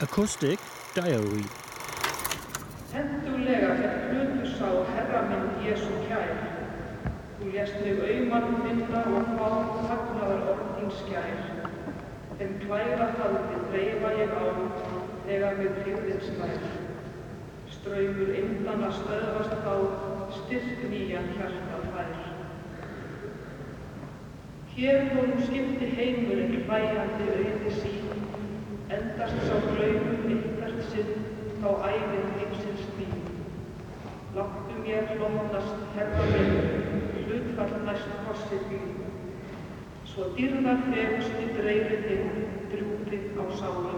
Acoustic Diary Hendulega hér hlutu sá herra minn Jésu kær. Þú lést mig auðmann finna og fá fagnaðar orð þín skær. Þeim klæra haldi dreifa ég á þegar mig hlýðin slær. Ströymur indana stöðvast þá, styrk nýjan hjarta fær. Hér nú skipti heimurinn hlæjandi auði sín, endast sá draumur ykkert sinn þá æfið heimsins þín. Láttu mér hlóttast, herra minn, hlutfall næst kossi þín. Svo dyrðar fegustu dreifið þinn, drúpið á sálu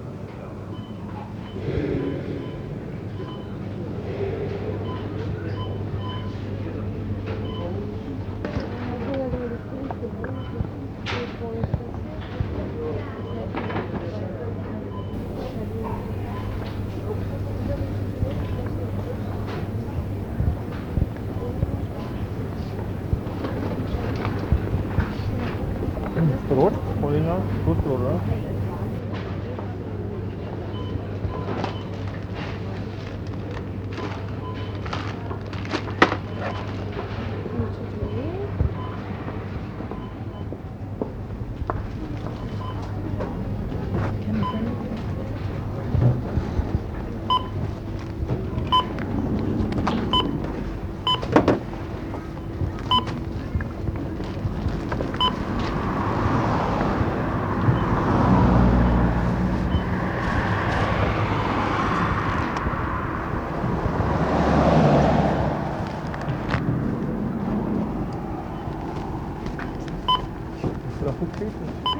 Bosna, Kosova people.